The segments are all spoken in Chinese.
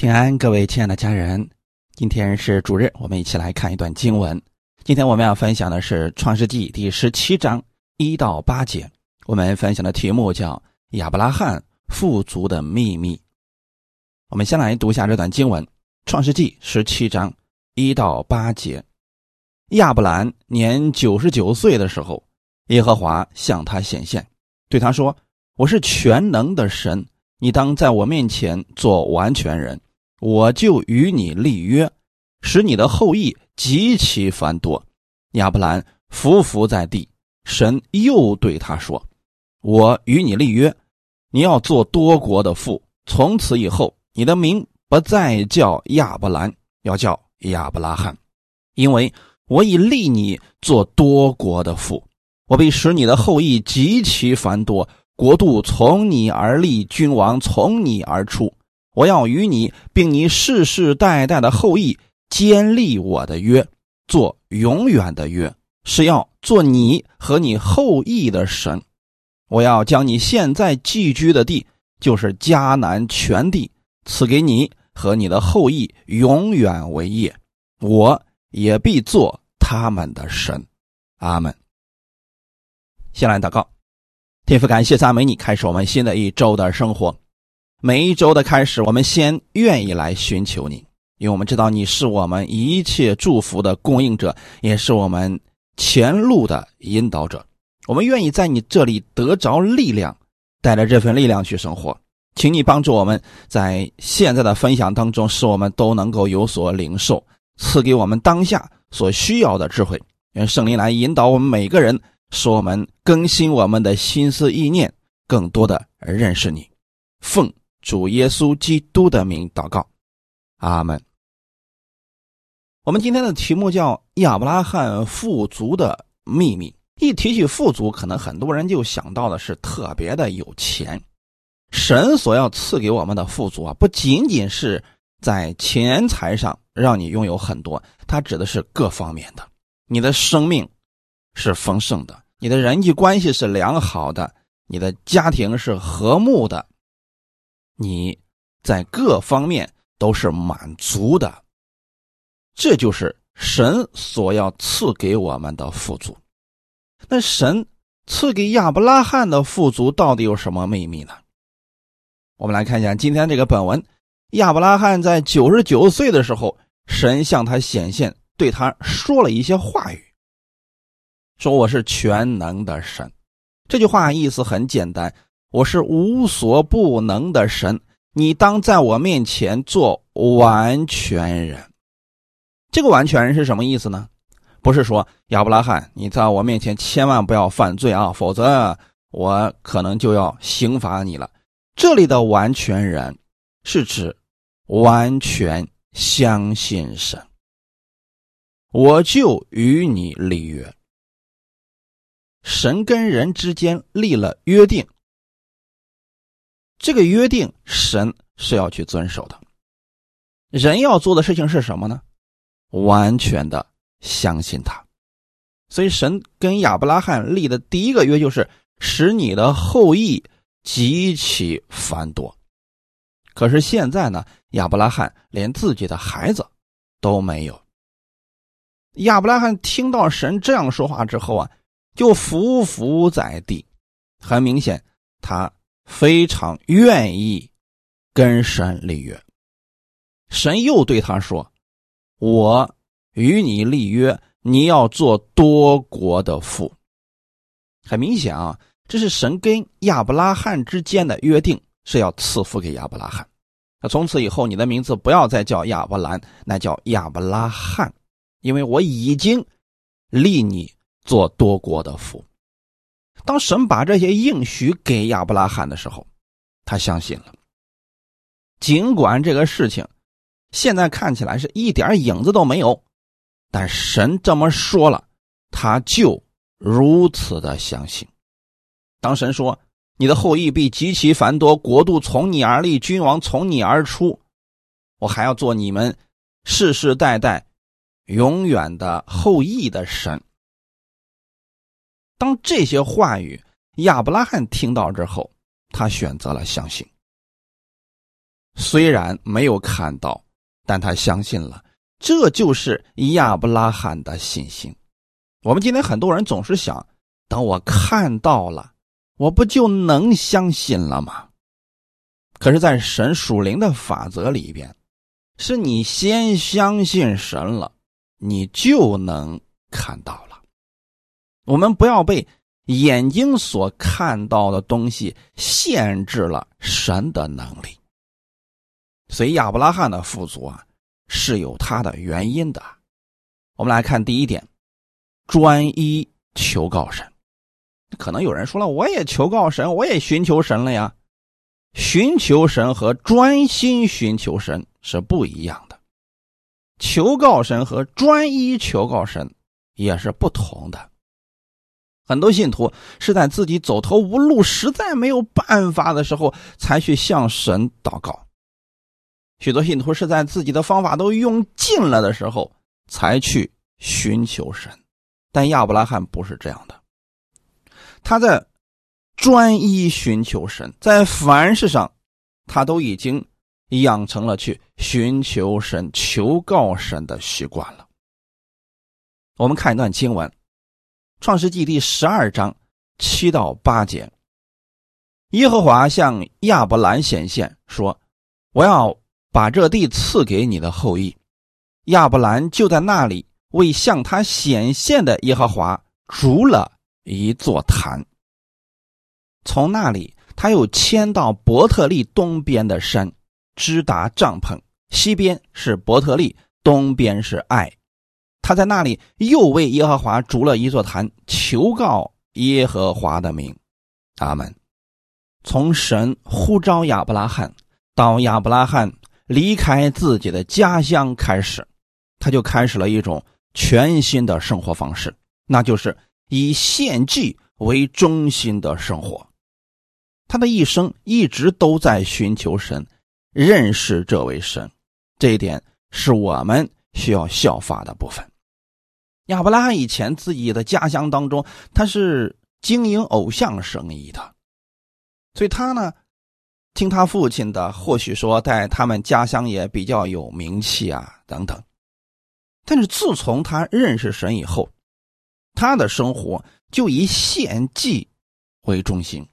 平安，各位亲爱的家人，今天是主日，我们一起来看一段经文。今天我们要分享的是《创世纪》第十七章一到八节。我们分享的题目叫“亚伯拉罕富足的秘密”。我们先来读一下这段经文，《创世纪》十七章一到八节。亚伯兰年九十九岁的时候，耶和华向他显现，对他说：“我是全能的神，你当在我面前做完全人。”我就与你立约，使你的后裔极其繁多。亚伯兰伏伏在地，神又对他说：“我与你立约，你要做多国的父。从此以后，你的名不再叫亚伯兰，要叫亚伯拉罕，因为我已立你做多国的父。我必使你的后裔极其繁多，国度从你而立，君王从你而出。”我要与你，并你世世代代的后裔坚立我的约，做永远的约，是要做你和你后裔的神。我要将你现在寄居的地，就是迦南全地，赐给你和你的后裔永远为业。我也必做他们的神。阿门。先来祷告，天父，感谢赞美你，开始我们新的一周的生活。每一周的开始，我们先愿意来寻求你，因为我们知道你是我们一切祝福的供应者，也是我们前路的引导者。我们愿意在你这里得着力量，带着这份力量去生活。请你帮助我们在现在的分享当中，使我们都能够有所领受，赐给我们当下所需要的智慧。愿圣灵来引导我们每个人，使我们更新我们的心思意念，更多的认识你。奉。主耶稣基督的名祷告，阿门。我们今天的题目叫亚伯拉罕富足的秘密。一提起富足，可能很多人就想到的是特别的有钱。神所要赐给我们的富足啊，不仅仅是在钱财上让你拥有很多，它指的是各方面的。你的生命是丰盛的，你的人际关系是良好的，你的家庭是和睦的。你在各方面都是满足的，这就是神所要赐给我们的富足。那神赐给亚伯拉罕的富足到底有什么秘密呢？我们来看一下今天这个本文：亚伯拉罕在九十九岁的时候，神向他显现，对他说了一些话语，说：“我是全能的神。”这句话意思很简单。我是无所不能的神，你当在我面前做完全人。这个完全人是什么意思呢？不是说亚伯拉罕，你在我面前千万不要犯罪啊，否则我可能就要刑罚你了。这里的完全人是指完全相信神，我就与你立约。神跟人之间立了约定。这个约定，神是要去遵守的。人要做的事情是什么呢？完全的相信他。所以，神跟亚伯拉罕立的第一个约就是使你的后裔极其繁多。可是现在呢，亚伯拉罕连自己的孩子都没有。亚伯拉罕听到神这样说话之后啊，就伏伏在地。很明显，他。非常愿意跟神立约，神又对他说：“我与你立约，你要做多国的父。”很明显啊，这是神跟亚伯拉罕之间的约定，是要赐福给亚伯拉罕。那从此以后，你的名字不要再叫亚伯兰，那叫亚伯拉罕，因为我已经立你做多国的父。当神把这些应许给亚伯拉罕的时候，他相信了。尽管这个事情现在看起来是一点影子都没有，但神这么说了，他就如此的相信。当神说：“你的后裔必极其繁多，国度从你而立，君王从你而出，我还要做你们世世代代永远的后裔的神。”当这些话语亚伯拉罕听到之后，他选择了相信。虽然没有看到，但他相信了。这就是亚伯拉罕的信心。我们今天很多人总是想，等我看到了，我不就能相信了吗？可是，在神属灵的法则里边，是你先相信神了，你就能看到了。我们不要被眼睛所看到的东西限制了神的能力。所以，亚伯拉罕的富足啊。是有它的原因的。我们来看第一点，专一求告神。可能有人说了，我也求告神，我也寻求神了呀。寻求神和专心寻求神是不一样的。求告神和专一求告神也是不同的。很多信徒是在自己走投无路、实在没有办法的时候，才去向神祷告。许多信徒是在自己的方法都用尽了的时候才去寻求神，但亚伯拉罕不是这样的。他在专一寻求神，在凡事上，他都已经养成了去寻求神、求告神的习惯了。我们看一段经文，《创世纪》第十二章七到八节：耶和华向亚伯兰显现说：“我要。”把这地赐给你的后裔，亚伯兰就在那里为向他显现的耶和华筑了一座坛。从那里，他又迁到伯特利东边的山，支达帐篷，西边是伯特利，东边是爱。他在那里又为耶和华筑了一座坛，求告耶和华的名。阿门。从神呼召亚伯拉罕到亚伯拉罕。离开自己的家乡开始，他就开始了一种全新的生活方式，那就是以献祭为中心的生活。他的一生一直都在寻求神，认识这位神，这一点是我们需要效法的部分。亚伯拉罕以前自己的家乡当中，他是经营偶像生意的，所以他呢。听他父亲的，或许说在他们家乡也比较有名气啊，等等。但是自从他认识神以后，他的生活就以献祭为中心。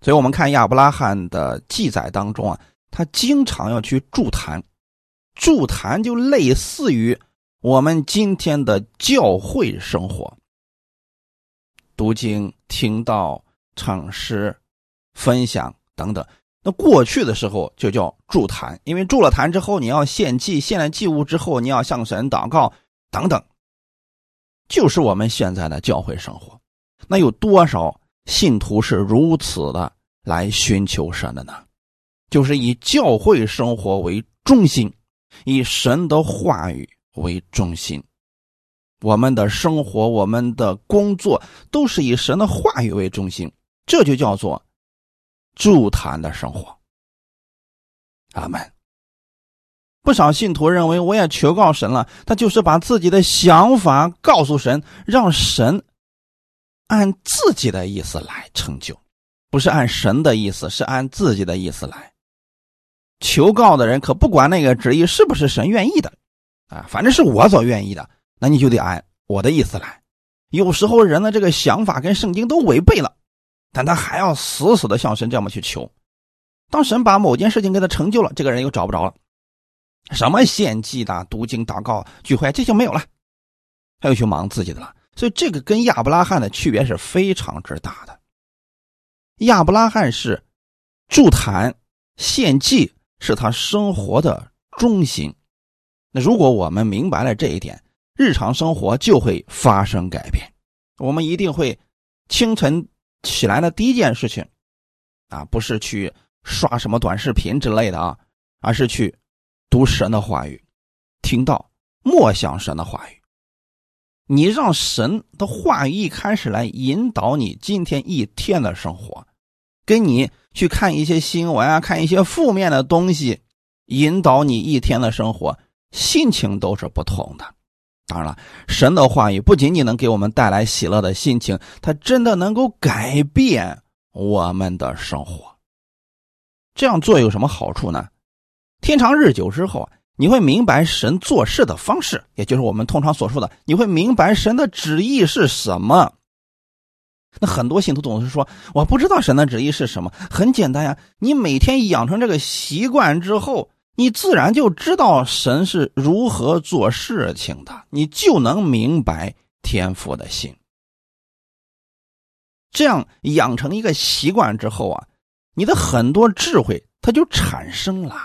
所以，我们看亚伯拉罕的记载当中啊，他经常要去筑坛，筑坛就类似于我们今天的教会生活，读经、听道、唱诗、分享等等。那过去的时候就叫助坛，因为助了坛之后，你要献祭，献了祭物之后，你要向神祷告等等，就是我们现在的教会生活。那有多少信徒是如此的来寻求神的呢？就是以教会生活为中心，以神的话语为中心，我们的生活、我们的工作都是以神的话语为中心，这就叫做。助坛的生活，阿门。不少信徒认为，我也求告神了，他就是把自己的想法告诉神，让神按自己的意思来成就，不是按神的意思，是按自己的意思来。求告的人，可不管那个旨意是不是神愿意的。啊，反正是我所愿意的，那你就得按我的意思来。有时候人的这个想法跟圣经都违背了。但他还要死死的向神这么去求，当神把某件事情给他成就了，这个人又找不着了，什么献祭的、读经、祷告、聚会这些没有了，他又去忙自己的了。所以这个跟亚伯拉罕的区别是非常之大的。亚伯拉罕是筑坛献祭是他生活的中心，那如果我们明白了这一点，日常生活就会发生改变。我们一定会清晨。起来的第一件事情，啊，不是去刷什么短视频之类的啊，而是去读神的话语，听到默想神的话语。你让神的话语一开始来引导你今天一天的生活，跟你去看一些新闻啊，看一些负面的东西，引导你一天的生活，心情都是不同的。当然了，神的话语不仅仅能给我们带来喜乐的心情，它真的能够改变我们的生活。这样做有什么好处呢？天长日久之后啊，你会明白神做事的方式，也就是我们通常所说的，你会明白神的旨意是什么。那很多信徒总是说我不知道神的旨意是什么，很简单呀，你每天养成这个习惯之后，你自然就知道神是如何做事情的，你就能明白天父的心。这样养成一个习惯之后啊，你的很多智慧它就产生了，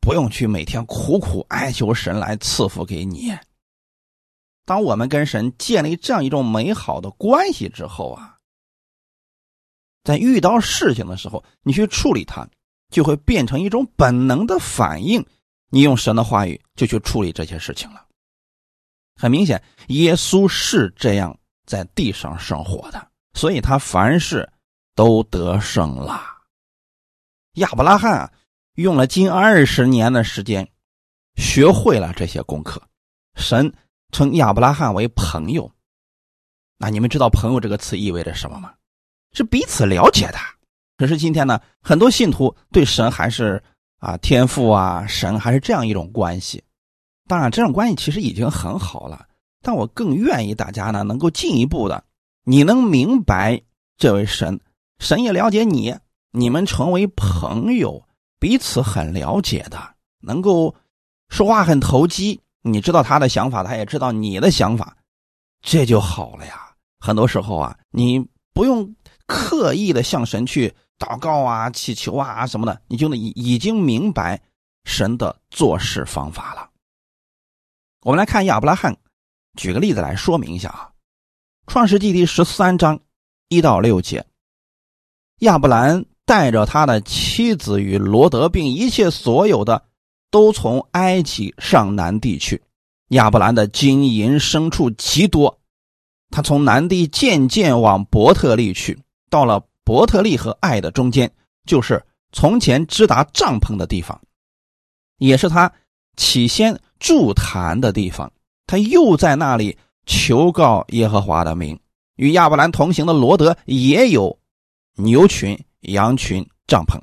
不用去每天苦苦哀求神来赐福给你。当我们跟神建立这样一种美好的关系之后啊，在遇到事情的时候，你去处理它，就会变成一种本能的反应。你用神的话语就去处理这些事情了。很明显，耶稣是这样在地上生活的，所以他凡事都得胜了。亚伯拉罕，用了近二十年的时间，学会了这些功课。神。称亚伯拉罕为朋友，那你们知道“朋友”这个词意味着什么吗？是彼此了解的。可是今天呢，很多信徒对神还是啊天赋啊神还是这样一种关系。当然，这种关系其实已经很好了。但我更愿意大家呢能够进一步的，你能明白这位神，神也了解你，你们成为朋友，彼此很了解的，能够说话很投机。你知道他的想法，他也知道你的想法，这就好了呀。很多时候啊，你不用刻意的向神去祷告啊、祈求啊什么的，你就已已经明白神的做事方法了。我们来看亚伯拉罕，举个例子来说明一下啊，《创世纪》第十三章一到六节，亚伯兰带着他的妻子与罗德，并一切所有的。都从埃及上南地去，亚伯兰的金银牲畜极多，他从南地渐渐往伯特利去，到了伯特利和爱的中间，就是从前支达帐篷的地方，也是他起先筑坛的地方。他又在那里求告耶和华的名。与亚伯兰同行的罗德也有牛群、羊群、帐篷，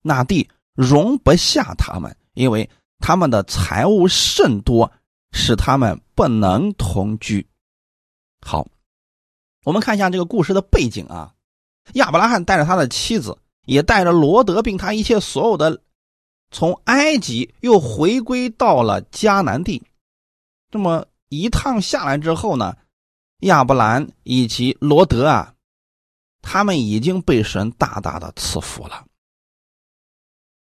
那地容不下他们。因为他们的财物甚多，使他们不能同居。好，我们看一下这个故事的背景啊。亚伯拉罕带着他的妻子，也带着罗德，并他一切所有的，从埃及又回归到了迦南地。这么一趟下来之后呢，亚伯兰以及罗德啊，他们已经被神大大的赐福了，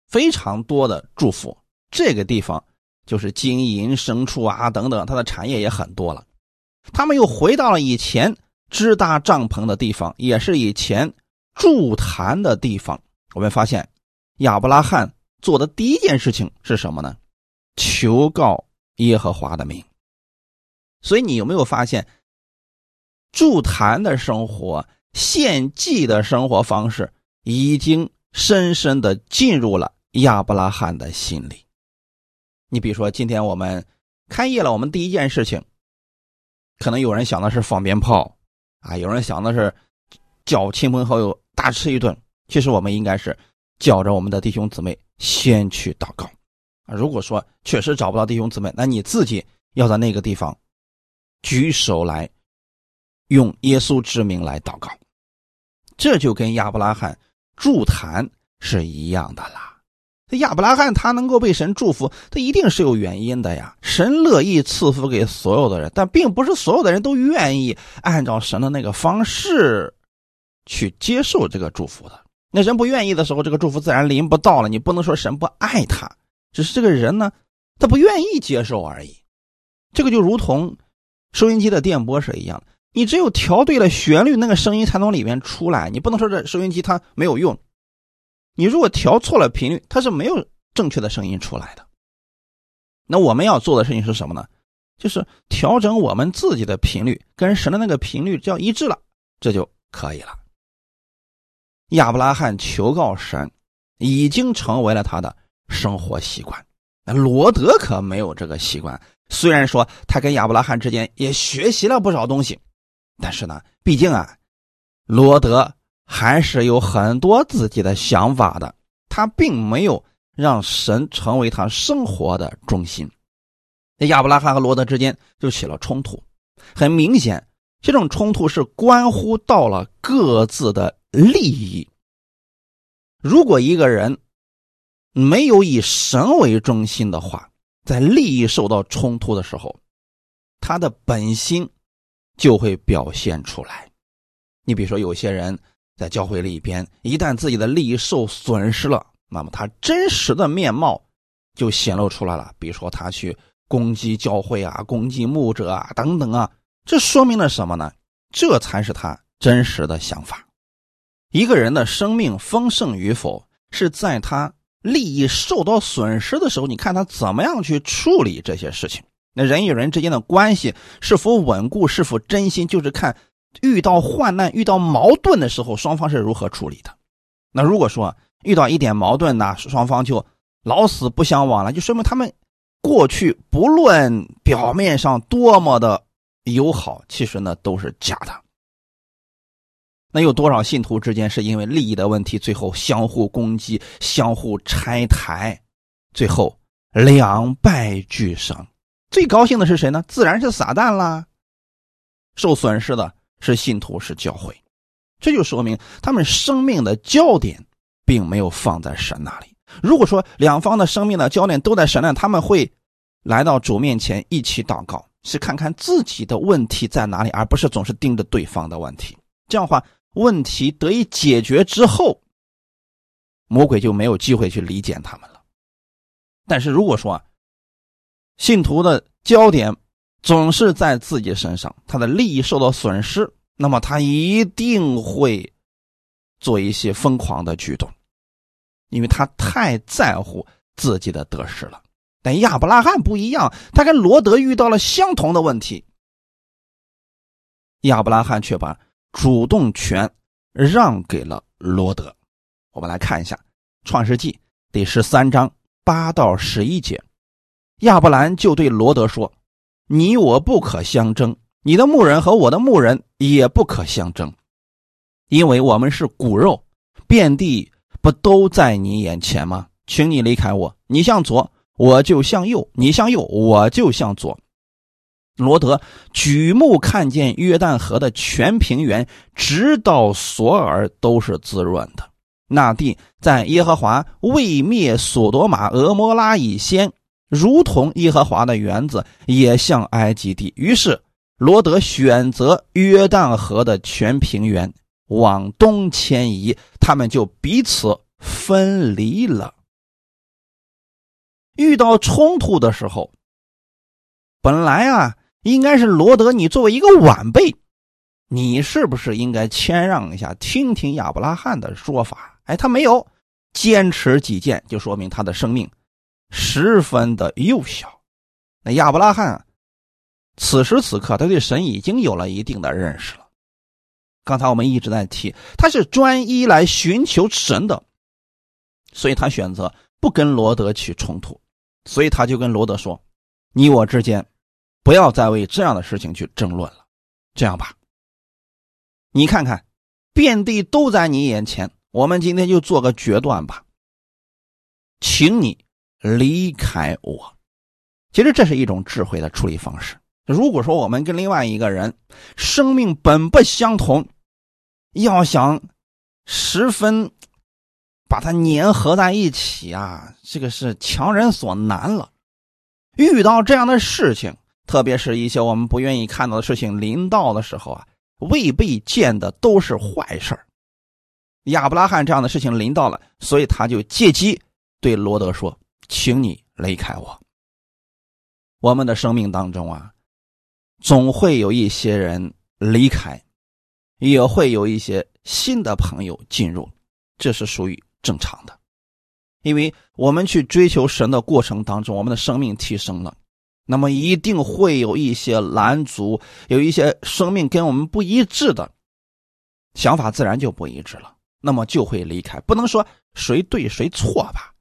非常多的祝福。这个地方就是金银牲畜啊等等，它的产业也很多了。他们又回到了以前支搭帐篷的地方，也是以前筑坛的地方。我们发现亚伯拉罕做的第一件事情是什么呢？求告耶和华的名。所以你有没有发现，筑坛的生活、献祭的生活方式，已经深深的进入了亚伯拉罕的心里？你比如说，今天我们开业了，我们第一件事情，可能有人想的是放鞭炮，啊，有人想的是叫亲朋好友大吃一顿。其实我们应该是叫着我们的弟兄姊妹先去祷告。啊，如果说确实找不到弟兄姊妹，那你自己要在那个地方举手来用耶稣之名来祷告，这就跟亚伯拉罕筑坛是一样的啦。这亚伯拉罕他能够被神祝福，他一定是有原因的呀。神乐意赐福给所有的人，但并不是所有的人都愿意按照神的那个方式去接受这个祝福的。那人不愿意的时候，这个祝福自然临不到了。你不能说神不爱他，只是这个人呢，他不愿意接受而已。这个就如同收音机的电波是一样的，你只有调对了旋律，那个声音才从里面出来。你不能说这收音机它没有用。你如果调错了频率，它是没有正确的声音出来的。那我们要做的事情是什么呢？就是调整我们自己的频率，跟神的那个频率叫一致了，这就可以了。亚伯拉罕求告神，已经成为了他的生活习惯。那罗德可没有这个习惯。虽然说他跟亚伯拉罕之间也学习了不少东西，但是呢，毕竟啊，罗德。还是有很多自己的想法的，他并没有让神成为他生活的中心。那亚伯拉罕和罗德之间就起了冲突，很明显，这种冲突是关乎到了各自的利益。如果一个人没有以神为中心的话，在利益受到冲突的时候，他的本心就会表现出来。你比如说，有些人在教会里边，一旦自己的利益受损失了，那么他真实的面貌就显露出来了。比如说，他去攻击教会啊，攻击牧者啊，等等啊，这说明了什么呢？这才是他真实的想法。一个人的生命丰盛与否，是在他利益受到损失的时候，你看他怎么样去处理这些事情。那人与人之间的关系是否稳固，是否真心，就是看。遇到患难、遇到矛盾的时候，双方是如何处理的？那如果说遇到一点矛盾呢，双方就老死不相往来，就说明他们过去不论表面上多么的友好，其实呢都是假的。那有多少信徒之间是因为利益的问题，最后相互攻击、相互拆台，最后两败俱伤？最高兴的是谁呢？自然是撒旦啦，受损失的。是信徒，是教会，这就说明他们生命的焦点并没有放在神那里。如果说两方的生命的焦点都在神那，他们会来到主面前一起祷告，是看看自己的问题在哪里，而不是总是盯着对方的问题。这样的话，问题得以解决之后，魔鬼就没有机会去理解他们了。但是如果说信徒的焦点，总是在自己身上，他的利益受到损失，那么他一定会做一些疯狂的举动，因为他太在乎自己的得失了。但亚伯拉罕不一样，他跟罗德遇到了相同的问题，亚伯拉罕却把主动权让给了罗德。我们来看一下《创世纪》第十三章八到十一节，亚伯兰就对罗德说。你我不可相争，你的牧人和我的牧人也不可相争，因为我们是骨肉，遍地不都在你眼前吗？请你离开我，你向左，我就向右；你向右，我就向左。罗德举目看见约旦河的全平原，直到索尔都是滋润的。那地在耶和华未灭索多玛、俄摩拉以先。如同耶和华的园子也像埃及地，于是罗德选择约旦河的全平原往东迁移，他们就彼此分离了。遇到冲突的时候，本来啊，应该是罗德，你作为一个晚辈，你是不是应该谦让一下，听听亚伯拉罕的说法？哎，他没有坚持己见，就说明他的生命。十分的幼小，那亚伯拉罕此时此刻，他对神已经有了一定的认识了。刚才我们一直在提，他是专一来寻求神的，所以他选择不跟罗德起冲突，所以他就跟罗德说：“你我之间不要再为这样的事情去争论了。这样吧，你看看，遍地都在你眼前，我们今天就做个决断吧，请你。”离开我，其实这是一种智慧的处理方式。如果说我们跟另外一个人生命本不相同，要想十分把它粘合在一起啊，这个是强人所难了。遇到这样的事情，特别是一些我们不愿意看到的事情临到的时候啊，未必见的都是坏事亚伯拉罕这样的事情临到了，所以他就借机对罗德说。请你离开我。我们的生命当中啊，总会有一些人离开，也会有一些新的朋友进入，这是属于正常的。因为我们去追求神的过程当中，我们的生命提升了，那么一定会有一些拦阻，有一些生命跟我们不一致的想法，自然就不一致了，那么就会离开。不能说谁对谁错吧。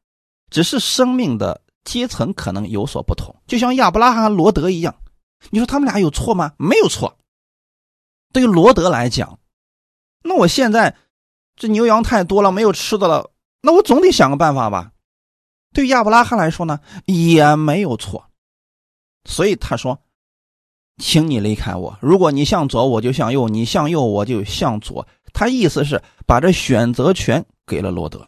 只是生命的阶层可能有所不同，就像亚伯拉罕罗德一样，你说他们俩有错吗？没有错。对于罗德来讲，那我现在这牛羊太多了，没有吃的了，那我总得想个办法吧。对亚伯拉罕来说呢，也没有错。所以他说：“请你离开我，如果你向左，我就向右；你向右，我就向左。”他意思是把这选择权给了罗德。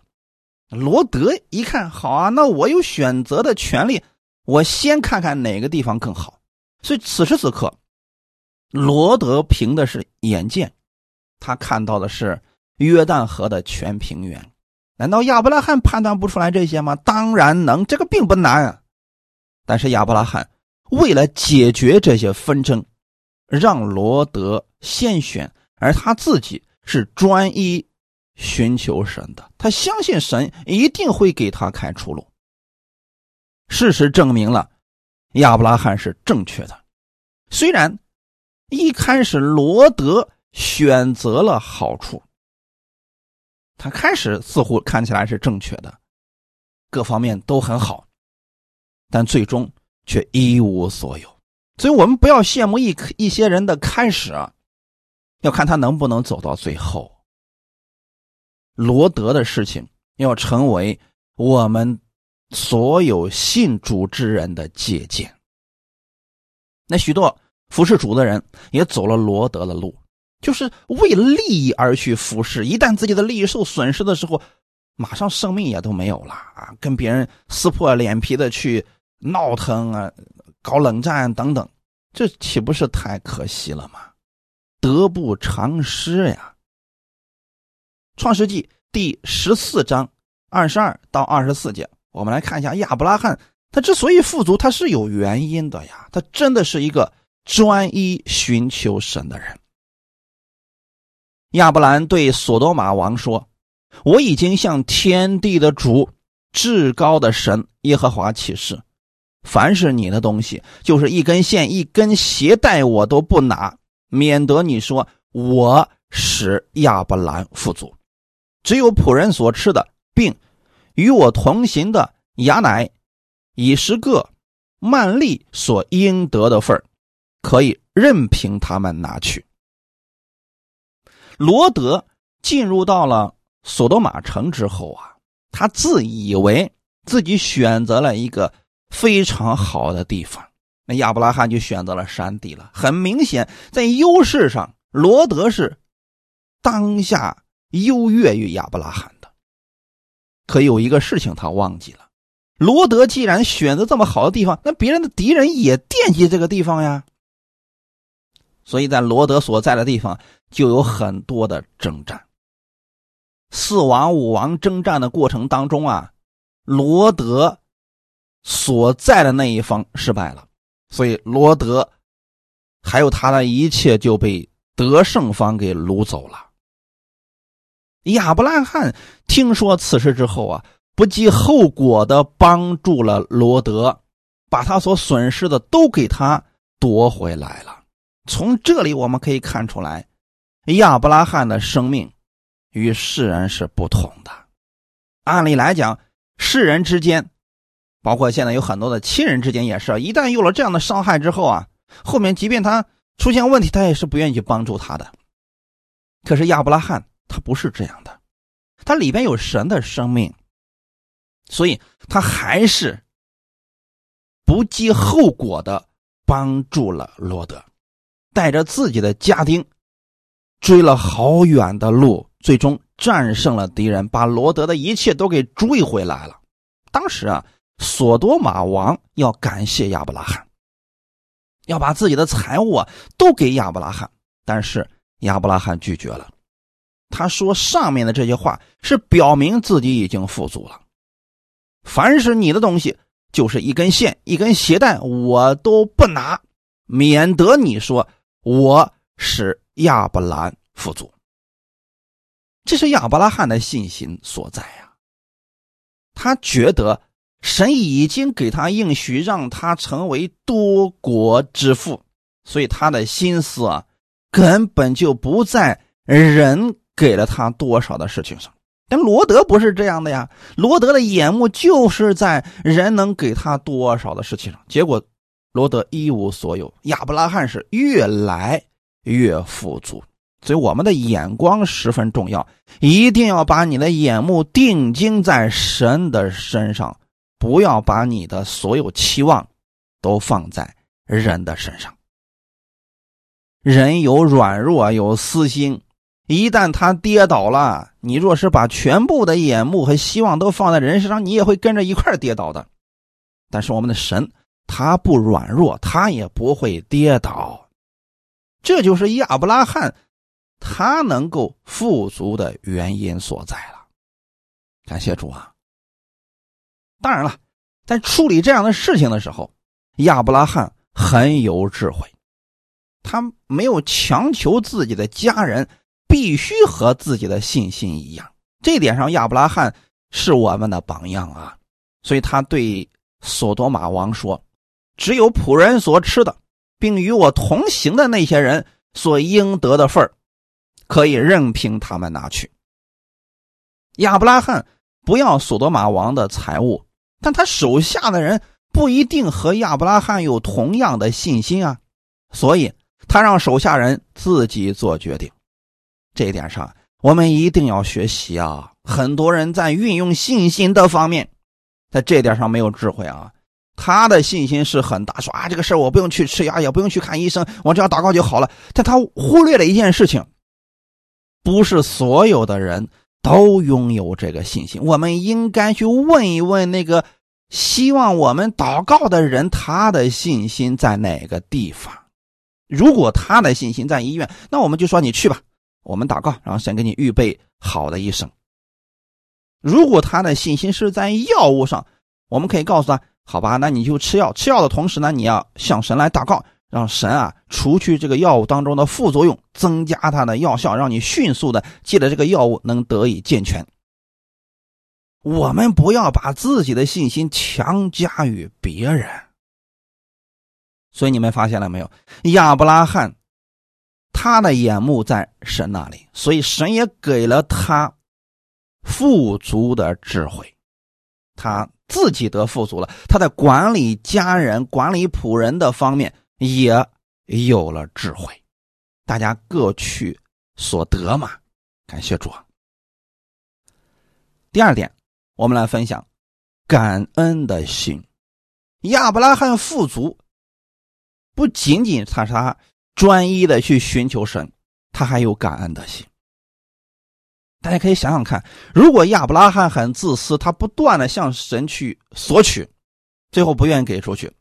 罗德一看，好啊，那我有选择的权利，我先看看哪个地方更好。所以此时此刻，罗德凭的是眼见，他看到的是约旦河的全平原。难道亚伯拉罕判断不出来这些吗？当然能，这个并不难。啊。但是亚伯拉罕为了解决这些纷争，让罗德先选，而他自己是专一寻求神的，他相信神一定会给他开出路。事实证明了。亚伯拉罕是正确的，虽然一开始罗德选择了好处，他开始似乎看起来是正确的，各方面都很好，但最终却一无所有。所以我们不要羡慕一一些人的开始啊，要看他能不能走到最后。罗德的事情要成为我们。所有信主之人的借鉴。那许多服侍主的人也走了罗德的路，就是为利益而去服侍。一旦自己的利益受损失的时候，马上生命也都没有了啊！跟别人撕破脸皮的去闹腾啊，搞冷战等等，这岂不是太可惜了吗？得不偿失呀！创世纪第十四章二十二到二十四节。我们来看一下亚伯拉罕，他之所以富足，他是有原因的呀。他真的是一个专一寻求神的人。亚伯兰对索多玛王说：“我已经向天地的主、至高的神耶和华起誓，凡是你的东西，就是一根线、一根鞋带，我都不拿，免得你说我使亚伯兰富足。只有仆人所吃的，并。”与我同行的雅乃、以十个曼利所应得的份可以任凭他们拿去。罗德进入到了索多玛城之后啊，他自以为自己选择了一个非常好的地方，那亚伯拉罕就选择了山地了。很明显，在优势上，罗德是当下优越于亚伯拉罕的。可有一个事情他忘记了，罗德既然选择这么好的地方，那别人的敌人也惦记这个地方呀。所以在罗德所在的地方就有很多的征战。四王五王征战的过程当中啊，罗德所在的那一方失败了，所以罗德还有他的一切就被得胜方给掳走了。亚伯拉罕听说此事之后啊，不计后果的帮助了罗德，把他所损失的都给他夺回来了。从这里我们可以看出来，亚伯拉罕的生命与世人是不同的。按理来讲，世人之间，包括现在有很多的亲人之间也是，一旦有了这样的伤害之后啊，后面即便他出现问题，他也是不愿意去帮助他的。可是亚伯拉罕。他不是这样的，他里边有神的生命，所以他还是不计后果的帮助了罗德，带着自己的家丁追了好远的路，最终战胜了敌人，把罗德的一切都给追回来了。当时啊，索多玛王要感谢亚伯拉罕，要把自己的财物啊都给亚伯拉罕，但是亚伯拉罕拒绝了。他说：“上面的这些话是表明自己已经富足了。凡是你的东西，就是一根线、一根鞋带，我都不拿，免得你说我使亚伯兰富足。这是亚伯拉罕的信心所在呀。他觉得神已经给他应许，让他成为多国之父，所以他的心思啊，根本就不在人。”给了他多少的事情上，但罗德不是这样的呀。罗德的眼目就是在人能给他多少的事情上，结果罗德一无所有。亚伯拉罕是越来越富足，所以我们的眼光十分重要，一定要把你的眼目定睛在神的身上，不要把你的所有期望都放在人的身上。人有软弱，有私心，一旦他跌倒了，你若是把全部的眼目和希望都放在人身上，你也会跟着一块跌倒的。但是我们的神，他不软弱，他也不会跌倒。这就是亚伯拉罕他能够富足的原因所在了。感谢主啊！当然了，在处理这样的事情的时候，亚伯拉罕很有智慧，他没有强求自己的家人必须和自己的信心一样。这点上，亚伯拉罕是我们的榜样啊！所以他对索多玛王说：“只有仆人所吃的。”并与我同行的那些人所应得的份儿可以任凭他们拿去。亚伯拉罕不要索多玛王的财物，但他手下的人不一定和亚伯拉罕有同样的信心啊，所以他让手下人自己做决定。这一点上，我们一定要学习啊！很多人在运用信心的方面，在这点上没有智慧啊。他的信心是很大，说啊，这个事我不用去吃药，也不用去看医生，我只要祷告就好了。但他忽略了一件事情，不是所有的人都拥有这个信心。我们应该去问一问那个希望我们祷告的人，他的信心在哪个地方？如果他的信心在医院，那我们就说你去吧，我们祷告，然后先给你预备好的医生。如果他的信心是在药物上，我们可以告诉他。好吧，那你就吃药。吃药的同时呢，你要向神来祷告，让神啊除去这个药物当中的副作用，增加它的药效，让你迅速的借着这个药物能得以健全。我们不要把自己的信心强加于别人。所以你们发现了没有？亚伯拉罕他的眼目在神那里，所以神也给了他富足的智慧。他。自己得富足了，他在管理家人、管理仆人的方面也有了智慧，大家各取所得嘛。感谢主！第二点，我们来分享感恩的心。亚伯拉罕富足，不仅仅他是他专一的去寻求神，他还有感恩的心。大家可以想想看，如果亚伯拉罕很自私，他不断的向神去索取，最后不愿意给出去，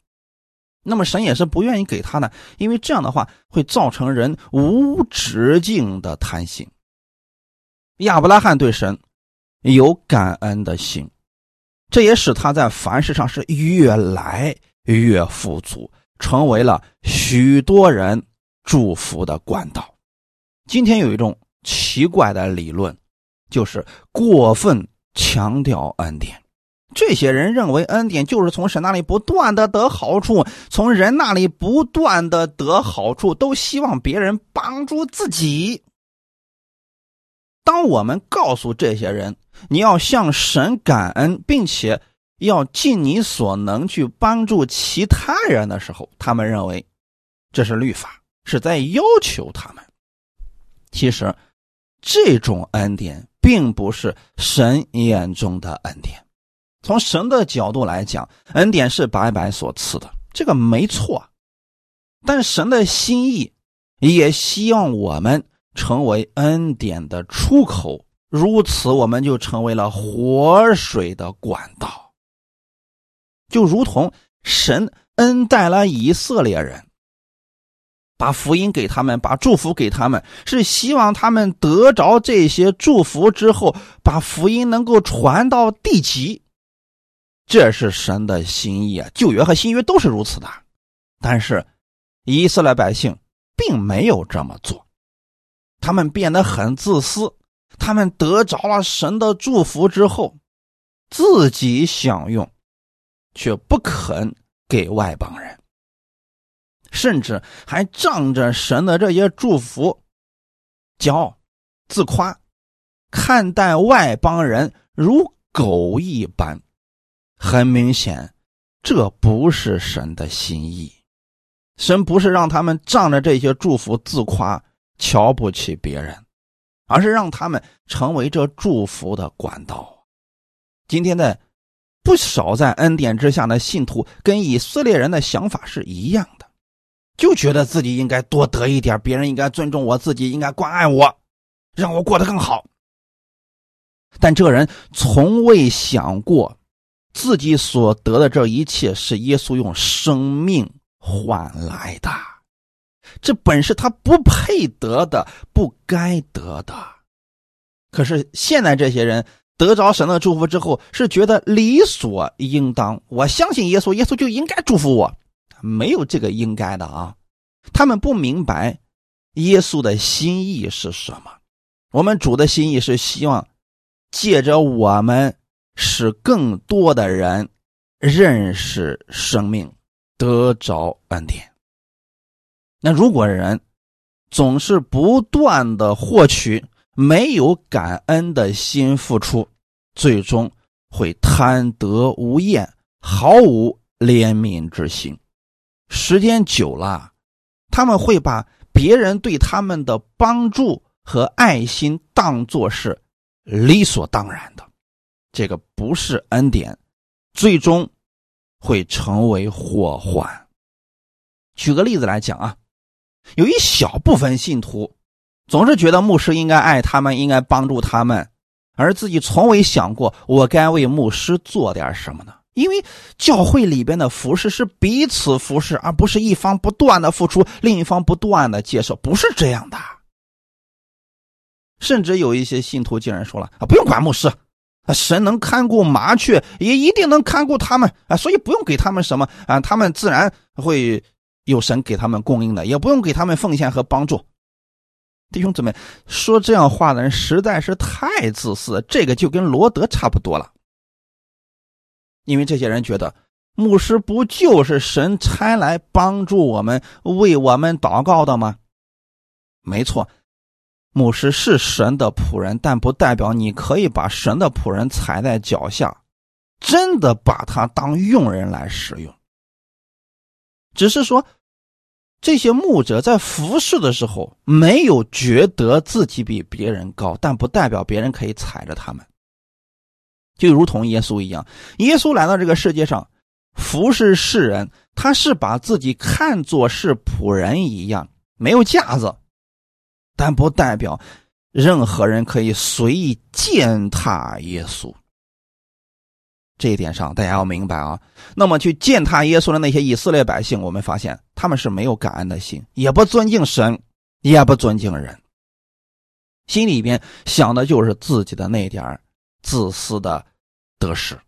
那么神也是不愿意给他的，因为这样的话会造成人无止境的贪心。亚伯拉罕对神有感恩的心，这也使他在凡事上是越来越富足，成为了许多人祝福的管道。今天有一种奇怪的理论。就是过分强调恩典，这些人认为恩典就是从神那里不断的得好处，从人那里不断的得好处，都希望别人帮助自己。当我们告诉这些人你要向神感恩，并且要尽你所能去帮助其他人的时候，他们认为这是律法，是在要求他们。其实，这种恩典。并不是神眼中的恩典，从神的角度来讲，恩典是白白所赐的，这个没错。但神的心意也希望我们成为恩典的出口，如此我们就成为了活水的管道，就如同神恩待了以色列人。把福音给他们，把祝福给他们，是希望他们得着这些祝福之后，把福音能够传到地极。这是神的心意啊！旧约和新约都是如此的。但是，以色列百姓并没有这么做，他们变得很自私，他们得着了神的祝福之后，自己享用，却不肯给外邦人。甚至还仗着神的这些祝福，骄傲、自夸，看待外邦人如狗一般。很明显，这不是神的心意。神不是让他们仗着这些祝福自夸、瞧不起别人，而是让他们成为这祝福的管道。今天的不少在恩典之下的信徒跟以色列人的想法是一样的，就觉得自己应该多得一点，别人应该尊重我，自己应该关爱我，让我过得更好。但这个人从未想过，自己所得的这一切是耶稣用生命换来的，这本是他不配得的，不该得的。可是现在这些人得着神的祝福之后，是觉得理所应当。我相信耶稣，耶稣就应该祝福我，没有这个应该的啊。他们不明白耶稣的心意是什么。我们主的心意是希望。借着我们，使更多的人认识生命，得着恩典。那如果人总是不断的获取，没有感恩的心付出，最终会贪得无厌，毫无怜悯之心。时间久了，他们会把别人对他们的帮助和爱心当作是。理所当然的，这个不是恩典，最终会成为祸患。举个例子来讲啊，有一小部分信徒总是觉得牧师应该爱他们，应该帮助他们，而自己从未想过我该为牧师做点什么呢？因为教会里边的服侍是彼此服侍，而不是一方不断的付出，另一方不断的接受，不是这样的。甚至有一些信徒竟然说了：“啊，不用管牧师，啊，神能看顾麻雀，也一定能看顾他们啊，所以不用给他们什么啊，他们自然会有神给他们供应的，也不用给他们奉献和帮助。”弟兄姊妹，说这样话的人实在是太自私，这个就跟罗德差不多了。因为这些人觉得，牧师不就是神差来帮助我们、为我们祷告的吗？没错。牧师是神的仆人，但不代表你可以把神的仆人踩在脚下，真的把他当佣人来使用。只是说，这些牧者在服侍的时候没有觉得自己比别人高，但不代表别人可以踩着他们。就如同耶稣一样，耶稣来到这个世界上服侍世人，他是把自己看作是仆人一样，没有架子。但不代表任何人可以随意践踏耶稣。这一点上，大家要明白啊。那么，去践踏耶稣的那些以色列百姓，我们发现他们是没有感恩的心，也不尊敬神，也不尊敬人，心里边想的就是自己的那点自私的得失。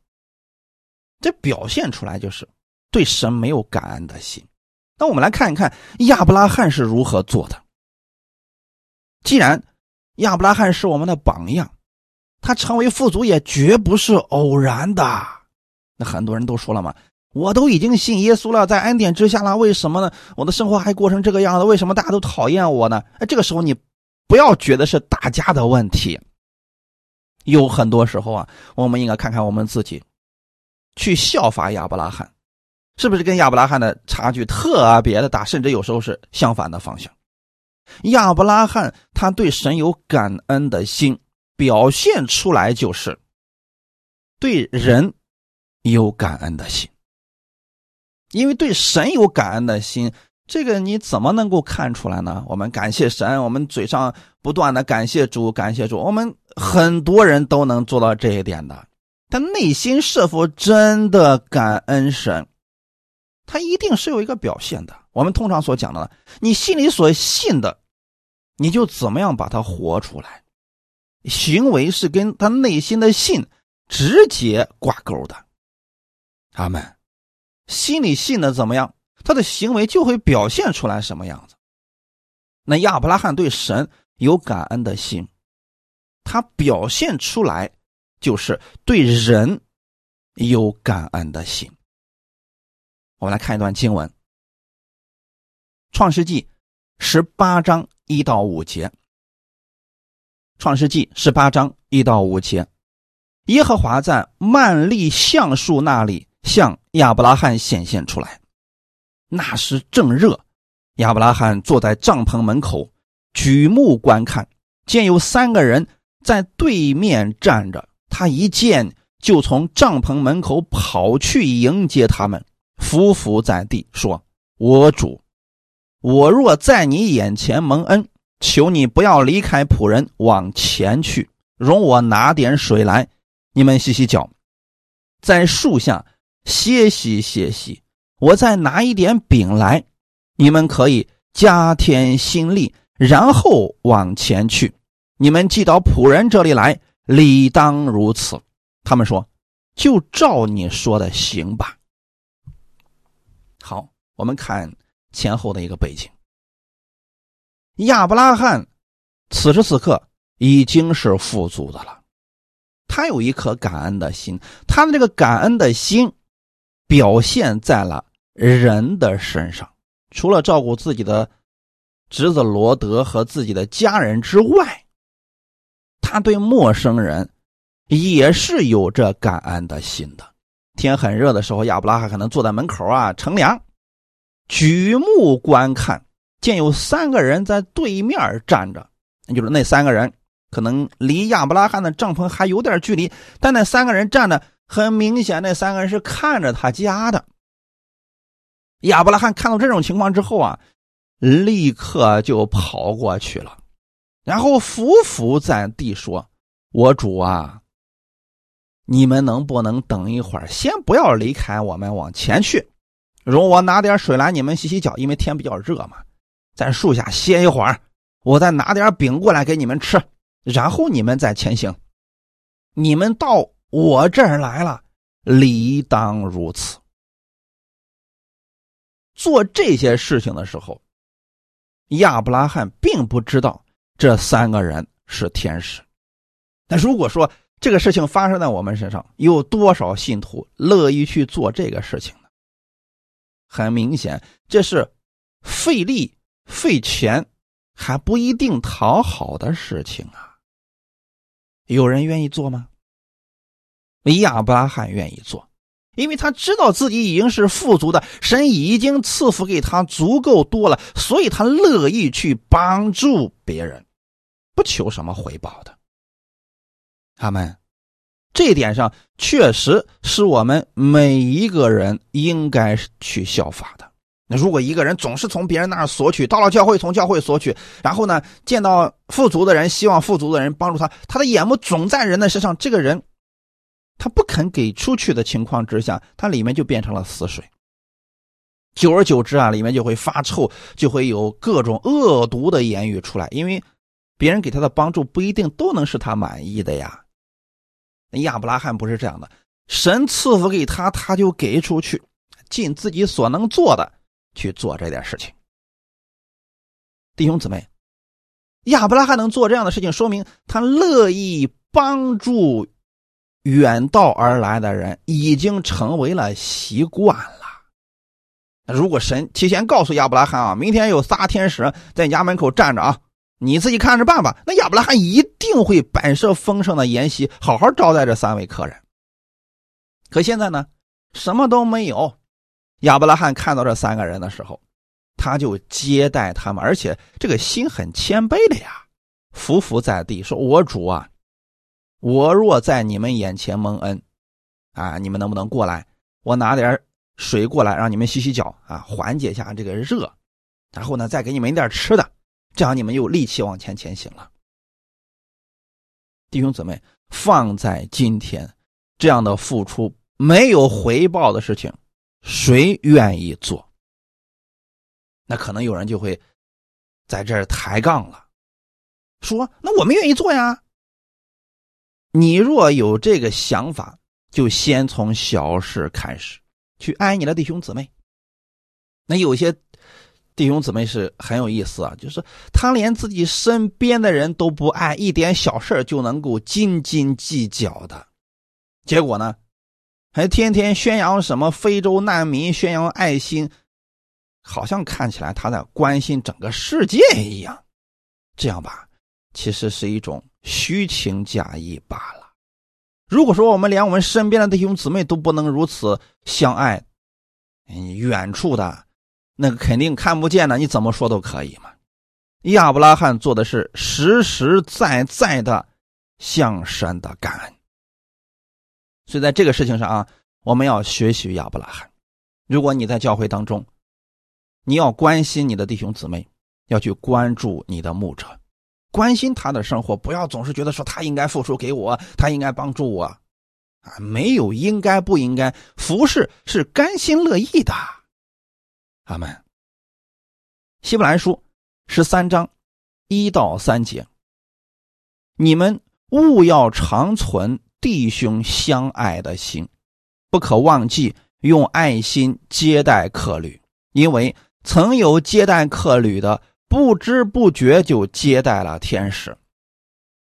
这表现出来就是对神没有感恩的心。那我们来看一看亚伯拉罕是如何做的。既然亚伯拉罕是我们的榜样，他成为富足也绝不是偶然的。那很多人都说了嘛，我都已经信耶稣了，在恩典之下了，为什么呢？我的生活还过成这个样子？为什么大家都讨厌我呢？哎，这个时候你不要觉得是大家的问题。有很多时候啊，我们应该看看我们自己，去效法亚伯拉罕，是不是跟亚伯拉罕的差距特别的大？甚至有时候是相反的方向。亚伯拉罕他对神有感恩的心，表现出来就是对人有感恩的心。因为对神有感恩的心，这个你怎么能够看出来呢？我们感谢神，我们嘴上不断的感谢主，感谢主，我们很多人都能做到这一点的。他内心是否真的感恩神？他一定是有一个表现的。我们通常所讲的，你心里所信的，你就怎么样把它活出来。行为是跟他内心的信直接挂钩的。他们心里信的怎么样，他的行为就会表现出来什么样子。那亚伯拉罕对神有感恩的心，他表现出来就是对人有感恩的心。我们来看一段经文，《创世纪》十八章一到五节，《创世纪》十八章一到五节，耶和华在曼利橡树那里向亚伯拉罕显现出来。那时正热，亚伯拉罕坐在帐篷门口，举目观看，见有三个人在对面站着。他一见就从帐篷门口跑去迎接他们，伏伏在地说：“我主，我若在你眼前蒙恩，求你不要离开仆人，往前去，容我拿点水来，你们洗洗脚，在树下歇息歇息。我再拿一点饼来，你们可以加添心力，然后往前去。你们寄到仆人这里来，理当如此。”他们说：“就照你说的行吧。”好，我们看前后的一个背景。亚伯拉罕此时此刻已经是富足的了，他有一颗感恩的心，他的这个感恩的心表现在了人的身上。除了照顾自己的侄子罗德和自己的家人之外，他对陌生人。也是有着感恩的心的。天很热的时候，亚伯拉罕可能坐在门口啊乘凉，举目观看，见有三个人在对面站着，那就是那三个人可能离亚伯拉罕的帐篷还有点距离，但那三个人站着，很明显那三个人是看着他家的。亚伯拉罕看到这种情况之后啊，立刻就跑过去了，然后伏伏在地说：“我主啊！”你们能不能等一会儿？先不要离开，我们往前去，容我拿点水来，你们洗洗脚，因为天比较热嘛，在树下歇一会儿，我再拿点饼过来给你们吃，然后你们再前行。你们到我这儿来了，理当如此。做这些事情的时候，亚伯拉罕并不知道这三个人是天使。那如果说，这个事情发生在我们身上，有多少信徒乐意去做这个事情呢？很明显，这是费力费钱，还不一定讨好的事情啊。有人愿意做吗？亚伯拉罕愿意做，因为他知道自己已经是富足的，神已经赐福给他足够多了，所以他乐意去帮助别人，不求什么回报的。他们这一点上确实是我们每一个人应该去效法的。那如果一个人总是从别人那儿索取，到了教会从教会索取，然后呢见到富足的人，希望富足的人帮助他，他的眼目总在人的身上，这个人他不肯给出去的情况之下，他里面就变成了死水。久而久之啊，里面就会发臭，就会有各种恶毒的言语出来，因为别人给他的帮助不一定都能使他满意的呀。亚伯拉罕不是这样的，神赐福给他，他就给出去，尽自己所能做的去做这点事情。弟兄姊妹，亚伯拉罕能做这样的事情，说明他乐意帮助远道而来的人，已经成为了习惯了。如果神提前告诉亚伯拉罕啊，明天有仨天使在你家门口站着啊。你自己看着办吧。那亚伯拉罕一定会摆设丰盛的筵席，好好招待这三位客人。可现在呢，什么都没有。亚伯拉罕看到这三个人的时候，他就接待他们，而且这个心很谦卑的呀，伏伏在地说：“我主啊，我若在你们眼前蒙恩，啊，你们能不能过来？我拿点水过来，让你们洗洗脚啊，缓解一下这个热，然后呢，再给你们一点吃的。”这样你们有力气往前前行了，弟兄姊妹，放在今天，这样的付出没有回报的事情，谁愿意做？那可能有人就会在这抬杠了，说：“那我们愿意做呀。”你若有这个想法，就先从小事开始，去爱你的弟兄姊妹。那有些。弟兄姊妹是很有意思啊，就是他连自己身边的人都不爱，一点小事就能够斤斤计较的，结果呢，还天天宣扬什么非洲难民，宣扬爱心，好像看起来他在关心整个世界一样，这样吧，其实是一种虚情假意罢了。如果说我们连我们身边的弟兄姊妹都不能如此相爱，嗯，远处的。那个肯定看不见的，你怎么说都可以嘛。亚伯拉罕做的是实实在在的向神的感恩，所以在这个事情上啊，我们要学习亚伯拉罕。如果你在教会当中，你要关心你的弟兄姊妹，要去关注你的牧者，关心他的生活，不要总是觉得说他应该付出给我，他应该帮助我，啊，没有应该不应该，服侍是甘心乐意的。阿门。希伯来书十三章一到三节，你们务要长存弟兄相爱的心，不可忘记用爱心接待客旅，因为。曾有接待客旅的，不知不觉就接待了天使。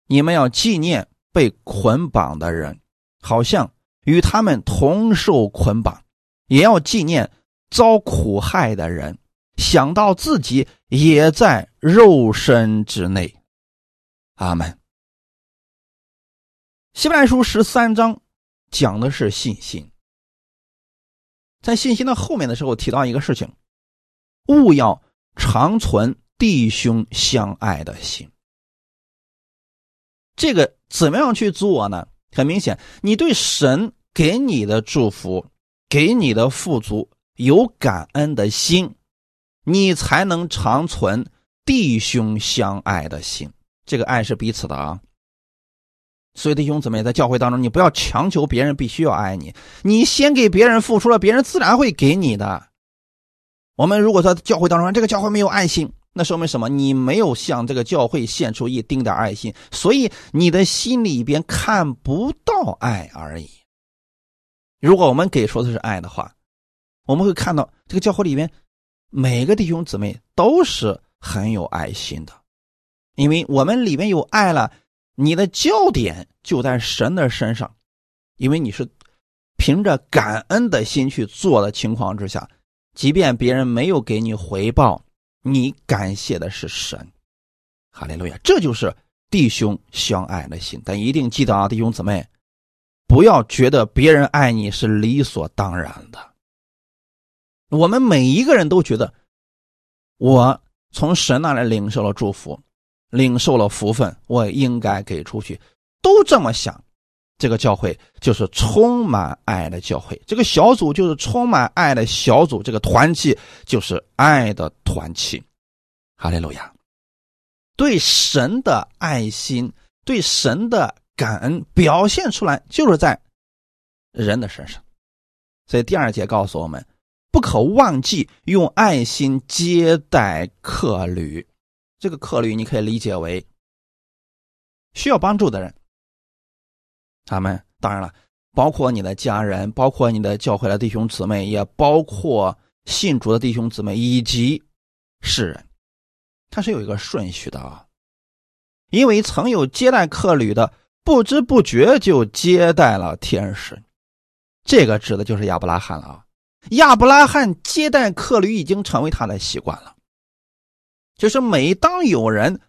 你们要纪念被捆绑的人，好像与他们同受捆绑；也要纪念遭苦害的人，想到自己也在肉身之内。阿门。希伯来书十三章讲的是信心，在信心的后面的时候提到一个事情。勿要长存弟兄相爱的心。这个怎么样去做呢？很明显，你对神给你的祝福、给你的富足有感恩的心，你才能长存弟兄相爱的心。这个爱是彼此的啊。所以弟兄姊妹在教会当中，你不要强求别人必须要爱你，你先给别人付出了，别人自然会给你的。我们如果说教会当中这个教会没有爱心，那说明什么？你没有向这个教会献出一丁点爱心，所以你的心里边看不到爱而已。如果我们给出的是爱的话，我们会看到这个教会里面每个弟兄姊妹都是很有爱心的，因为我们里面有爱了，你的焦点就在神的身上，因为你是凭着感恩的心去做的情况之下。即便别人没有给你回报，你感谢的是神，哈利路亚！这就是弟兄相爱的心。但一定记得啊，弟兄姊妹，不要觉得别人爱你是理所当然的。我们每一个人都觉得，我从神那里领受了祝福，领受了福分，我应该给出去，都这么想。这个教会就是充满爱的教会，这个小组就是充满爱的小组，这个团契就是爱的团契。哈利路亚！对神的爱心，对神的感恩表现出来，就是在人的身上。所以第二节告诉我们，不可忘记用爱心接待客旅。这个客旅你可以理解为需要帮助的人。他们当然了，包括你的家人，包括你的教会的弟兄姊妹，也包括信主的弟兄姊妹以及世人，他是有一个顺序的啊。因为曾有接待客旅的，不知不觉就接待了天使，这个指的就是亚伯拉罕了啊。亚伯拉罕接待客旅已经成为他的习惯了，就是每当有人。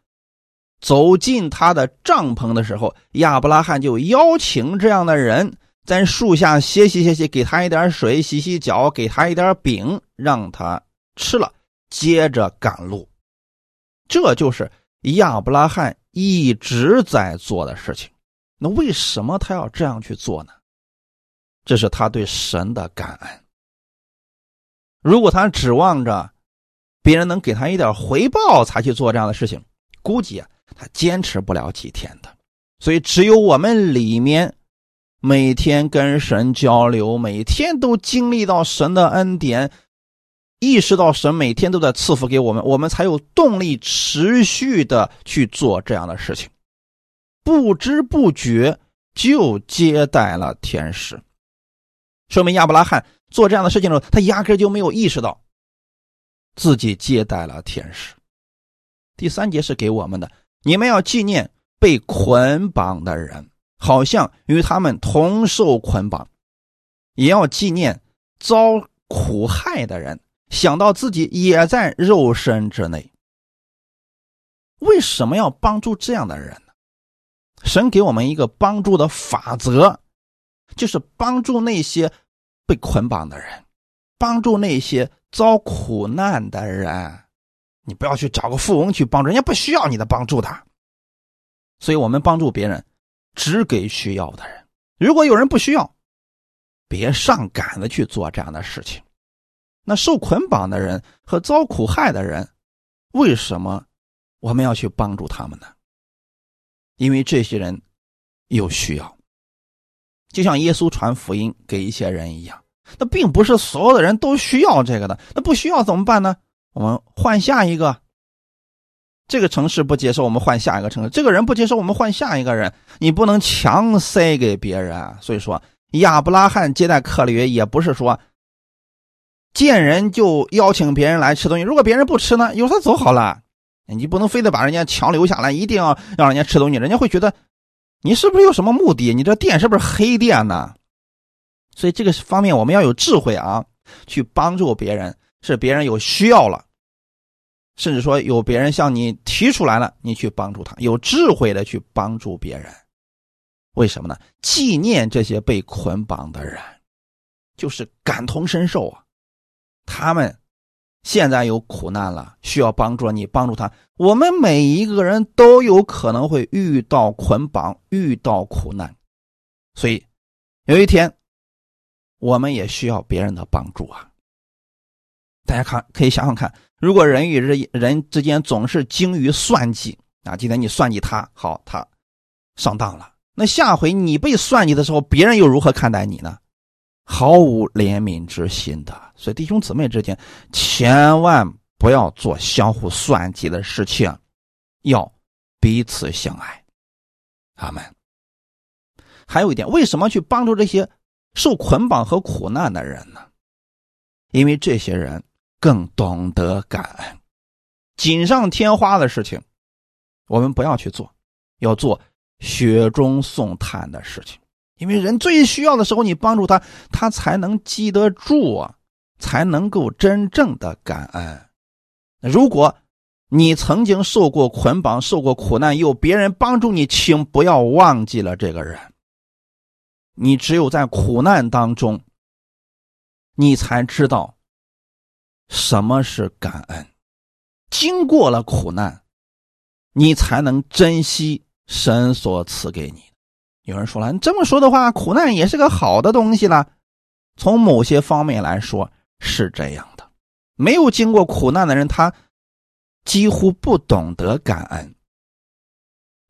走进他的帐篷的时候，亚伯拉罕就邀请这样的人在树下歇息歇息，给他一点水，洗洗脚，给他一点饼，让他吃了，接着赶路。这就是亚伯拉罕一直在做的事情。那为什么他要这样去做呢？这是他对神的感恩。如果他指望着别人能给他一点回报才去做这样的事情，估计啊。他坚持不了几天的，所以只有我们里面每天跟神交流，每天都经历到神的恩典，意识到神每天都在赐福给我们，我们才有动力持续的去做这样的事情。不知不觉就接待了天使，说明亚伯拉罕做这样的事情的时候，他压根就没有意识到自己接待了天使。第三节是给我们的。你们要纪念被捆绑的人，好像与他们同受捆绑；也要纪念遭苦害的人，想到自己也在肉身之内。为什么要帮助这样的人呢？神给我们一个帮助的法则，就是帮助那些被捆绑的人，帮助那些遭苦难的人。你不要去找个富翁去帮助人家，不需要你的帮助的。所以，我们帮助别人，只给需要的人。如果有人不需要，别上赶着去做这样的事情。那受捆绑的人和遭苦害的人，为什么我们要去帮助他们呢？因为这些人有需要，就像耶稣传福音给一些人一样。那并不是所有的人都需要这个的，那不需要怎么办呢？我们换下一个。这个城市不接受，我们换下一个城市；这个人不接受，我们换下一个人。你不能强塞给别人。所以说，亚伯拉罕接待客旅也不是说见人就邀请别人来吃东西。如果别人不吃呢，由他走好了。你不能非得把人家强留下来，一定要让人家吃东西，人家会觉得你是不是有什么目的？你这店是不是黑店呢？所以这个方面我们要有智慧啊，去帮助别人，是别人有需要了，甚至说有别人向你提出来了，你去帮助他，有智慧的去帮助别人。为什么呢？纪念这些被捆绑的人，就是感同身受啊。他们现在有苦难了，需要帮助，你帮助他。我们每一个人都有可能会遇到捆绑，遇到苦难，所以有一天。我们也需要别人的帮助啊！大家看，可以想想看，如果人与人人之间总是精于算计啊，今天你算计他，好，他上当了，那下回你被算计的时候，别人又如何看待你呢？毫无怜悯之心的。所以弟兄姊妹之间，千万不要做相互算计的事情，要彼此相爱。阿门。还有一点，为什么去帮助这些？受捆绑和苦难的人呢？因为这些人更懂得感恩，锦上添花的事情，我们不要去做，要做雪中送炭的事情。因为人最需要的时候，你帮助他，他才能记得住啊，才能够真正的感恩。如果你曾经受过捆绑、受过苦难，有别人帮助你，请不要忘记了这个人。你只有在苦难当中，你才知道什么是感恩。经过了苦难，你才能珍惜神所赐给你。有人说了，你这么说的话，苦难也是个好的东西了。从某些方面来说是这样的。没有经过苦难的人，他几乎不懂得感恩。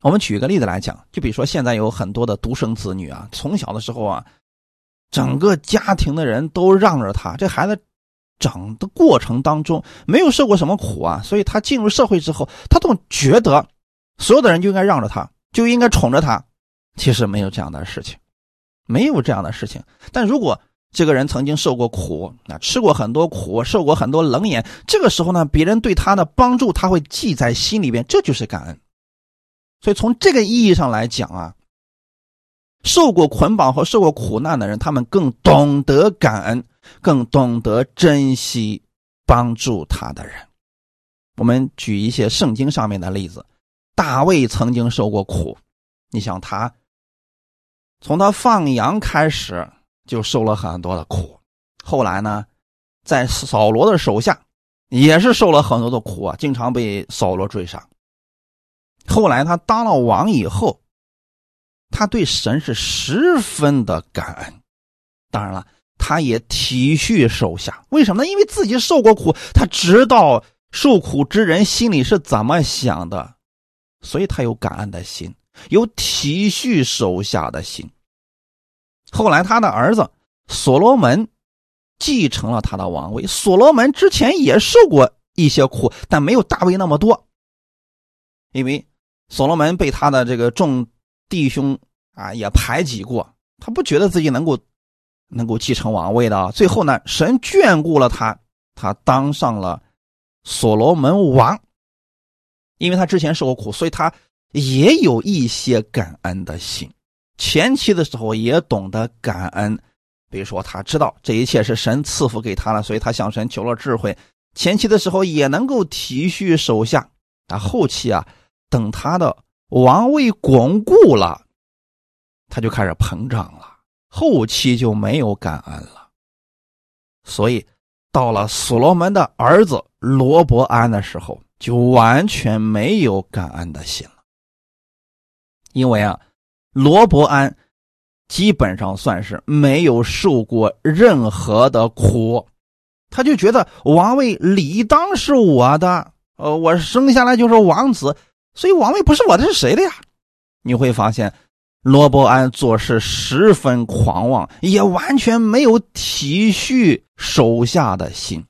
我们举一个例子来讲，就比如说现在有很多的独生子女啊，从小的时候啊，整个家庭的人都让着他，这孩子长的过程当中没有受过什么苦啊，所以他进入社会之后，他总觉得所有的人就应该让着他，就应该宠着他。其实没有这样的事情，没有这样的事情。但如果这个人曾经受过苦，啊，吃过很多苦，受过很多冷眼，这个时候呢，别人对他的帮助他会记在心里边，这就是感恩。所以从这个意义上来讲啊，受过捆绑和受过苦难的人，他们更懂得感恩，更懂得珍惜帮助他的人。我们举一些圣经上面的例子，大卫曾经受过苦，你想他从他放羊开始就受了很多的苦，后来呢，在扫罗的手下也是受了很多的苦啊，经常被扫罗追杀。后来他当了王以后，他对神是十分的感恩。当然了，他也体恤手下。为什么呢？因为自己受过苦，他知道受苦之人心里是怎么想的，所以他有感恩的心，有体恤手下的心。后来他的儿子所罗门继承了他的王位。所罗门之前也受过一些苦，但没有大卫那么多，因为。所罗门被他的这个众弟兄啊也排挤过，他不觉得自己能够能够继承王位的。最后呢，神眷顾了他，他当上了所罗门王。因为他之前受过苦，所以他也有一些感恩的心。前期的时候也懂得感恩，比如说他知道这一切是神赐福给他了，所以他向神求了智慧。前期的时候也能够体恤手下，啊，后期啊。等他的王位巩固了，他就开始膨胀了，后期就没有感恩了。所以到了所罗门的儿子罗伯安的时候，就完全没有感恩的心了。因为啊，罗伯安基本上算是没有受过任何的苦，他就觉得王位理当是我的，呃，我生下来就是王子，所以王位不是我的是谁的呀？你会发现，罗伯安做事十分狂妄，也完全没有体恤手下的心，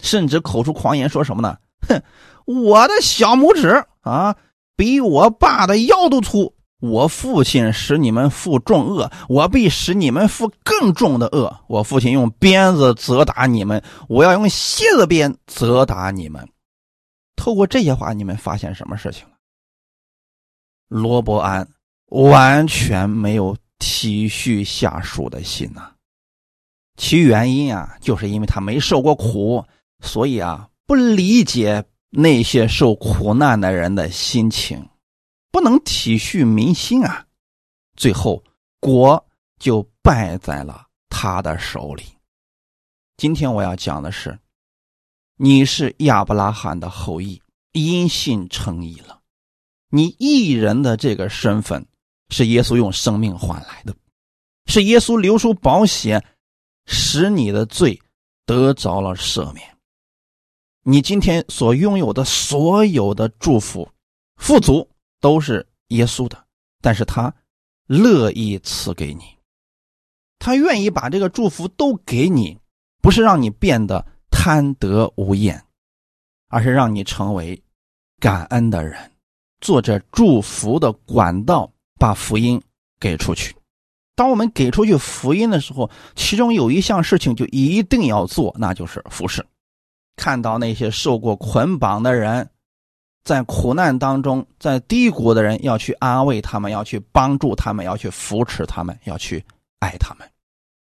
甚至口出狂言，说什么呢？哼，我的小拇指啊，比我爸的腰都粗。我父亲使你们负重恶，我必使你们负更重的恶。我父亲用鞭子责打你们，我要用蝎子鞭责打你们。透过这些话，你们发现什么事情了？罗伯安完全没有体恤下属的心呐。其原因啊，就是因为他没受过苦，所以啊，不理解那些受苦难的人的心情，不能体恤民心啊。最后，国就败在了他的手里。今天我要讲的是，你是亚伯拉罕的后裔，因信称义了。你艺人的这个身份，是耶稣用生命换来的，是耶稣流出宝血，使你的罪得着了赦免。你今天所拥有的所有的祝福、富足，都是耶稣的，但是他乐意赐给你，他愿意把这个祝福都给你，不是让你变得贪得无厌，而是让你成为感恩的人。做着祝福的管道，把福音给出去。当我们给出去福音的时候，其中有一项事情就一定要做，那就是服侍。看到那些受过捆绑的人，在苦难当中，在低谷的人，要去安慰他们，要去帮助他们，要去扶持他们，要去爱他们。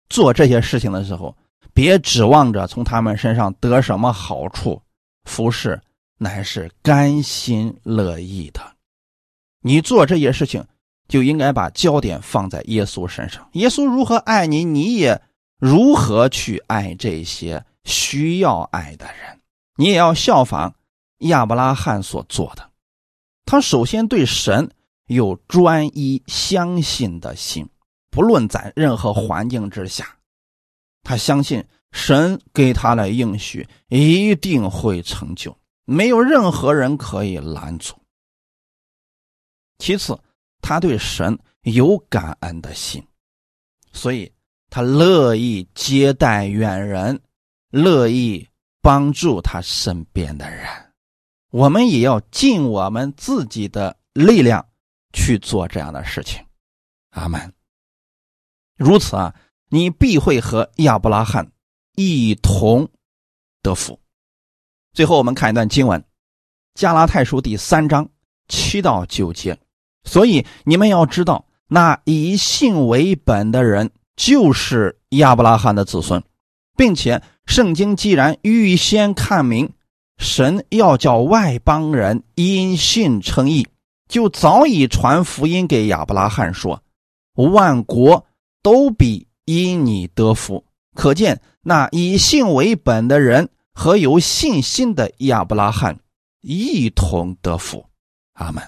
做这些事情的时候，别指望着从他们身上得什么好处，服侍。乃是甘心乐意的，你做这些事情就应该把焦点放在耶稣身上。耶稣如何爱你，你也如何去爱这些需要爱的人。你也要效仿亚伯拉罕所做的，他首先对神有专一相信的心，不论在任何环境之下，他相信神给他的应许一定会成就。没有任何人可以拦阻。其次，他对神有感恩的心，所以他乐意接待远人，乐意帮助他身边的人。我们也要尽我们自己的力量去做这样的事情。阿门。如此啊，你必会和亚伯拉罕一同得福。最后，我们看一段经文，《加拉太书》第三章七到九节。所以你们要知道，那以信为本的人就是亚伯拉罕的子孙，并且圣经既然预先看明，神要叫外邦人因信称义，就早已传福音给亚伯拉罕说：“万国都必因你得福。”可见那以信为本的人。和有信心的亚伯拉罕一同得福，阿门。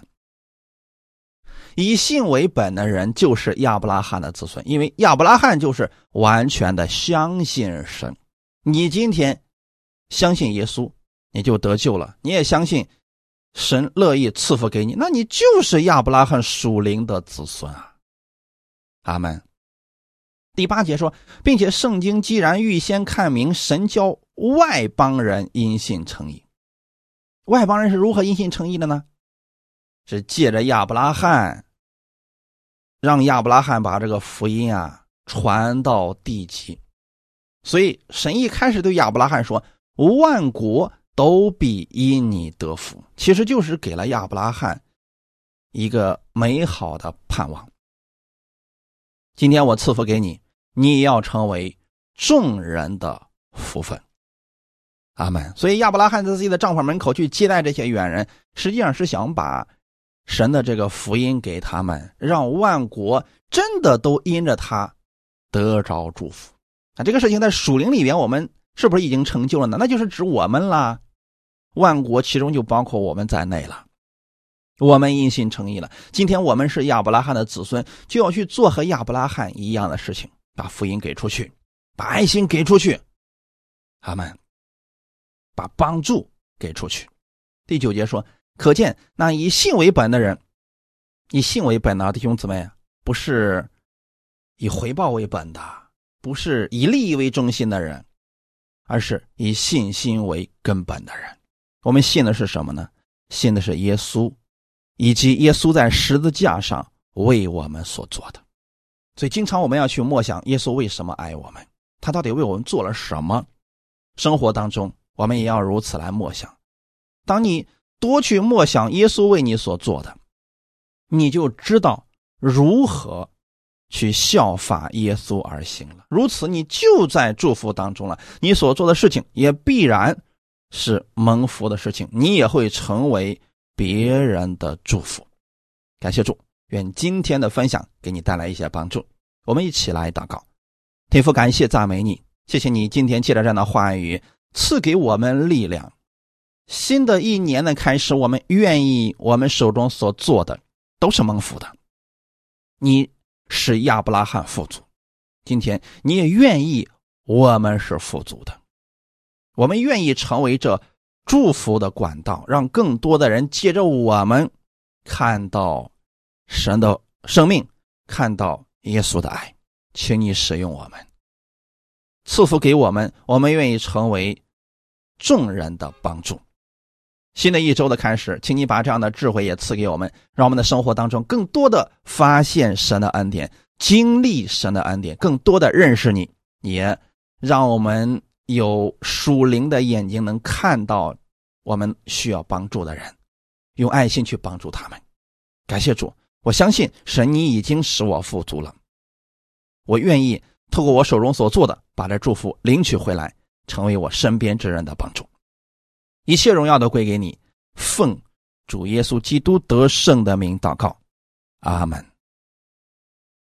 以信为本的人就是亚伯拉罕的子孙，因为亚伯拉罕就是完全的相信神。你今天相信耶稣，你就得救了；你也相信神乐意赐福给你，那你就是亚伯拉罕属灵的子孙啊，阿门。第八节说，并且圣经既然预先看明，神教外邦人因信称义。外邦人是如何因信称义的呢？是借着亚伯拉罕，让亚伯拉罕把这个福音啊传到地极。所以神一开始对亚伯拉罕说：“万国都必因你得福。”其实就是给了亚伯拉罕一个美好的盼望。今天我赐福给你。你也要成为众人的福分，阿门。所以亚伯拉罕在自己的帐篷门口去接待这些远人，实际上是想把神的这个福音给他们，让万国真的都因着他得着祝福。啊，这个事情在属灵里边，我们是不是已经成就了呢？那就是指我们啦，万国其中就包括我们在内了。我们因信诚意了。今天我们是亚伯拉罕的子孙，就要去做和亚伯拉罕一样的事情，把福音给出去，把爱心给出去。阿门。把帮助给出去。第九节说，可见那以信为本的人，以信为本的弟兄姊妹，不是以回报为本的，不是以利益为中心的人，而是以信心为根本的人。我们信的是什么呢？信的是耶稣。以及耶稣在十字架上为我们所做的，所以经常我们要去默想耶稣为什么爱我们，他到底为我们做了什么？生活当中我们也要如此来默想。当你多去默想耶稣为你所做的，你就知道如何去效法耶稣而行了。如此，你就在祝福当中了。你所做的事情也必然是蒙福的事情，你也会成为。别人的祝福，感谢主，愿今天的分享给你带来一些帮助。我们一起来祷告，天父，感谢赞美你，谢谢你今天借着这样的话语赐给我们力量。新的一年的开始，我们愿意我们手中所做的都是蒙福的。你是亚伯拉罕富足，今天你也愿意我们是富足的，我们愿意成为这。祝福的管道，让更多的人借着我们看到神的生命，看到耶稣的爱，请你使用我们，赐福给我们，我们愿意成为众人的帮助。新的一周的开始，请你把这样的智慧也赐给我们，让我们的生活当中更多的发现神的恩典，经历神的恩典，更多的认识你，也让我们。有属灵的眼睛能看到我们需要帮助的人，用爱心去帮助他们。感谢主，我相信神，你已经使我富足了。我愿意透过我手中所做的，把这祝福领取回来，成为我身边之人的帮助。一切荣耀都归给你，奉主耶稣基督得胜的名祷告，阿门。